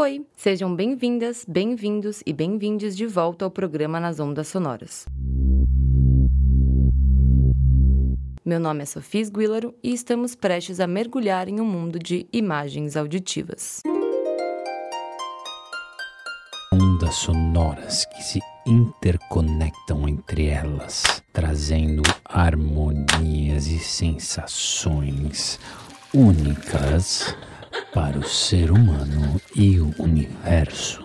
Oi, sejam bem-vindas, bem-vindos e bem-vindes de volta ao programa Nas Ondas Sonoras. Meu nome é Sofia Guilaro e estamos prestes a mergulhar em um mundo de imagens auditivas. Ondas sonoras que se interconectam entre elas, trazendo harmonias e sensações únicas para o ser humano e o universo.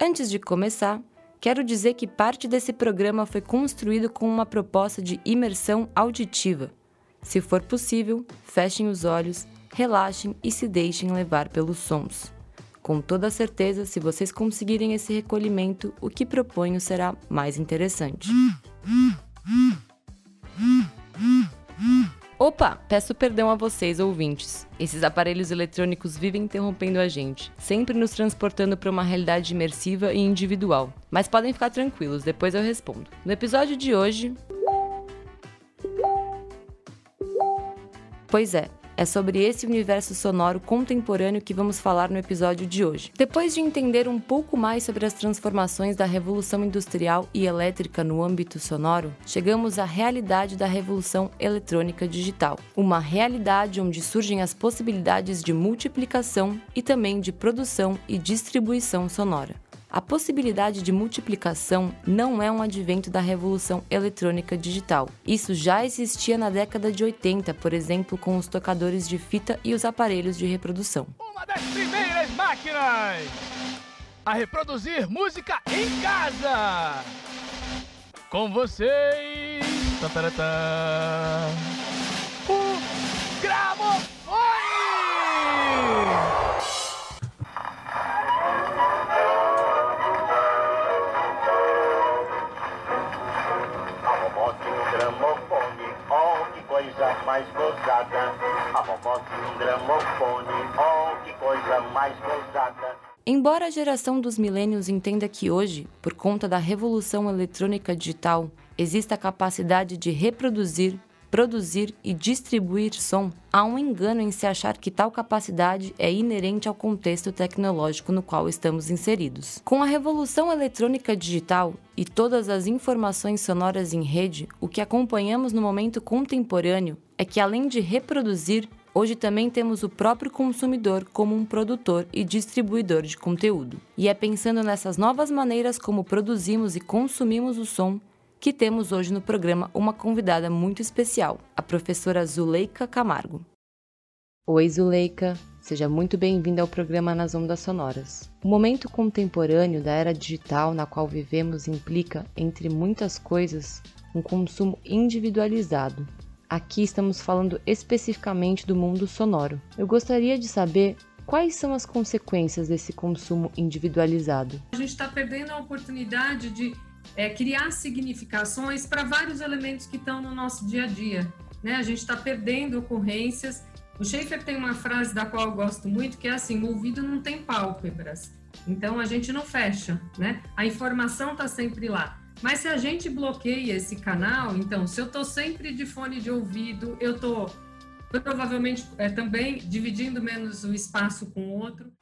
Antes de começar, quero dizer que parte desse programa foi construído com uma proposta de imersão auditiva. Se for possível, fechem os olhos, relaxem e se deixem levar pelos sons. Com toda certeza, se vocês conseguirem esse recolhimento, o que proponho será mais interessante. Opa, peço perdão a vocês, ouvintes. Esses aparelhos eletrônicos vivem interrompendo a gente, sempre nos transportando para uma realidade imersiva e individual. Mas podem ficar tranquilos, depois eu respondo. No episódio de hoje. Pois é, é sobre esse universo sonoro contemporâneo que vamos falar no episódio de hoje. Depois de entender um pouco mais sobre as transformações da revolução industrial e elétrica no âmbito sonoro, chegamos à realidade da revolução eletrônica digital. Uma realidade onde surgem as possibilidades de multiplicação e também de produção e distribuição sonora. A possibilidade de multiplicação não é um advento da revolução eletrônica digital. Isso já existia na década de 80, por exemplo, com os tocadores de fita e os aparelhos de reprodução. Uma das primeiras máquinas a reproduzir música em casa. Com vocês, tatatata, gozada. A vovó tinha um gramofone, oh que coisa mais gozada. Embora a geração dos milênios entenda que hoje, por conta da revolução eletrônica digital, exista a capacidade de reproduzir, produzir e distribuir som, há um engano em se achar que tal capacidade é inerente ao contexto tecnológico no qual estamos inseridos. Com a revolução eletrônica digital e todas as informações sonoras em rede, o que acompanhamos no momento contemporâneo é que além de reproduzir, Hoje também temos o próprio consumidor como um produtor e distribuidor de conteúdo. E é pensando nessas novas maneiras como produzimos e consumimos o som que temos hoje no programa uma convidada muito especial, a professora Zuleika Camargo. Oi, Zuleika. Seja muito bem-vinda ao programa Nas Ondas Sonoras. O momento contemporâneo da era digital na qual vivemos implica, entre muitas coisas, um consumo individualizado, Aqui estamos falando especificamente do mundo sonoro. Eu gostaria de saber quais são as consequências desse consumo individualizado. A gente está perdendo a oportunidade de é, criar significações para vários elementos que estão no nosso dia a dia. Né? A gente está perdendo ocorrências. O Schaefer tem uma frase da qual eu gosto muito, que é assim: o ouvido não tem pálpebras. Então a gente não fecha, né? A informação está sempre lá. Mas se a gente bloqueia esse canal, então, se eu estou sempre de fone de ouvido, eu estou provavelmente é, também dividindo menos o espaço com o outro.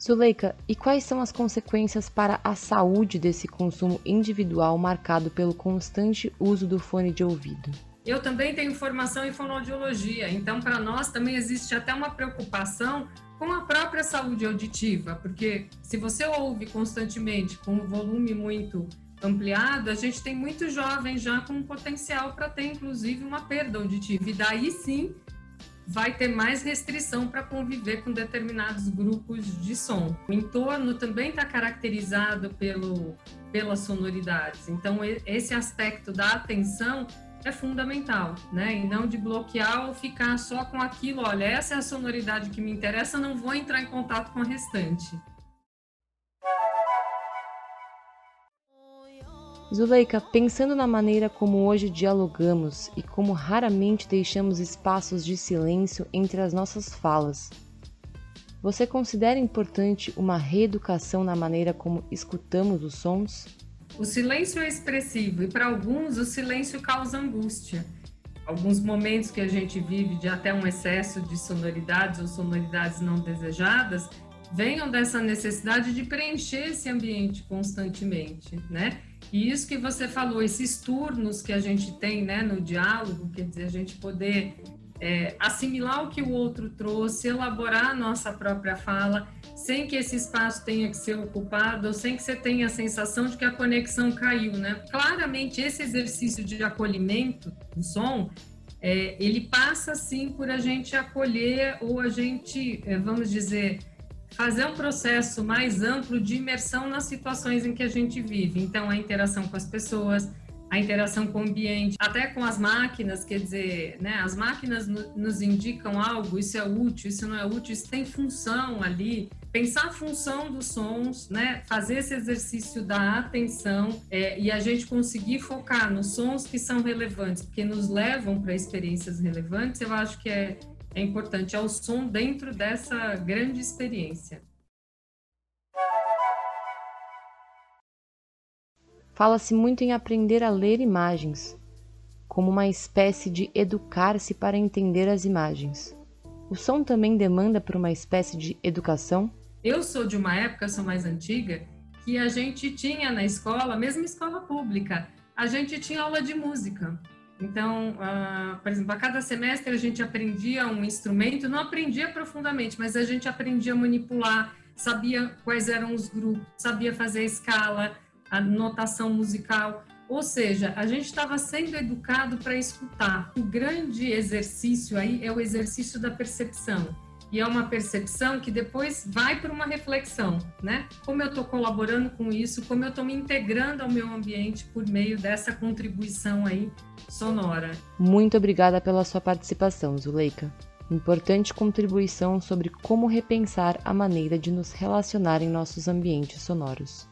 Zuleika, e quais são as consequências para a saúde desse consumo individual marcado pelo constante uso do fone de ouvido? Eu também tenho formação em fonoaudiologia, então para nós também existe até uma preocupação com a própria saúde auditiva, porque se você ouve constantemente com um volume muito ampliado, a gente tem muitos jovens já com potencial para ter inclusive uma perda auditiva, e daí sim vai ter mais restrição para conviver com determinados grupos de som. O entorno também está caracterizado pelo, pelas sonoridades. Então, esse aspecto da atenção é fundamental, né? E não de bloquear ou ficar só com aquilo, olha, essa é a sonoridade que me interessa, não vou entrar em contato com o restante. Zuleika, pensando na maneira como hoje dialogamos e como raramente deixamos espaços de silêncio entre as nossas falas, você considera importante uma reeducação na maneira como escutamos os sons? O silêncio é expressivo e para alguns o silêncio causa angústia. Alguns momentos que a gente vive de até um excesso de sonoridades ou sonoridades não desejadas venham dessa necessidade de preencher esse ambiente constantemente, né? E isso que você falou, esses turnos que a gente tem né, no diálogo, quer dizer, a gente poder é, assimilar o que o outro trouxe, elaborar a nossa própria fala, sem que esse espaço tenha que ser ocupado, ou sem que você tenha a sensação de que a conexão caiu, né? Claramente, esse exercício de acolhimento do som, é, ele passa, sim, por a gente acolher ou a gente, é, vamos dizer, fazer um processo mais amplo de imersão nas situações em que a gente vive. Então, a interação com as pessoas, a interação com o ambiente, até com as máquinas, quer dizer, né, as máquinas nos indicam algo, isso é útil, isso não é útil, isso tem função ali. Pensar a função dos sons, né, fazer esse exercício da atenção é, e a gente conseguir focar nos sons que são relevantes, porque nos levam para experiências relevantes, eu acho que é, é importante, é o som dentro dessa grande experiência. Fala-se muito em aprender a ler imagens, como uma espécie de educar-se para entender as imagens. O som também demanda por uma espécie de educação? Eu sou de uma época, sou mais antiga, que a gente tinha na escola, mesmo escola pública, a gente tinha aula de música. Então, uh, por exemplo, a cada semestre a gente aprendia um instrumento, não aprendia profundamente, mas a gente aprendia a manipular, sabia quais eram os grupos, sabia fazer a escala, a notação musical. Ou seja, a gente estava sendo educado para escutar. O grande exercício aí é o exercício da percepção e é uma percepção que depois vai para uma reflexão, né? Como eu estou colaborando com isso, como eu estou me integrando ao meu ambiente por meio dessa contribuição aí sonora. Muito obrigada pela sua participação, Zuleika. Importante contribuição sobre como repensar a maneira de nos relacionar em nossos ambientes sonoros.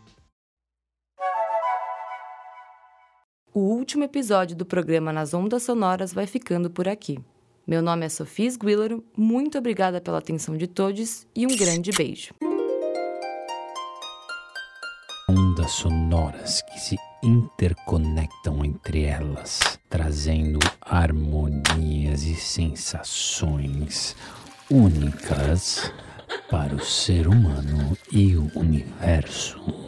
O último episódio do programa Nas Ondas Sonoras vai ficando por aqui. Meu nome é Sofia Sguillero, muito obrigada pela atenção de todos e um grande beijo. Ondas sonoras que se interconectam entre elas, trazendo harmonias e sensações únicas para o ser humano e o universo.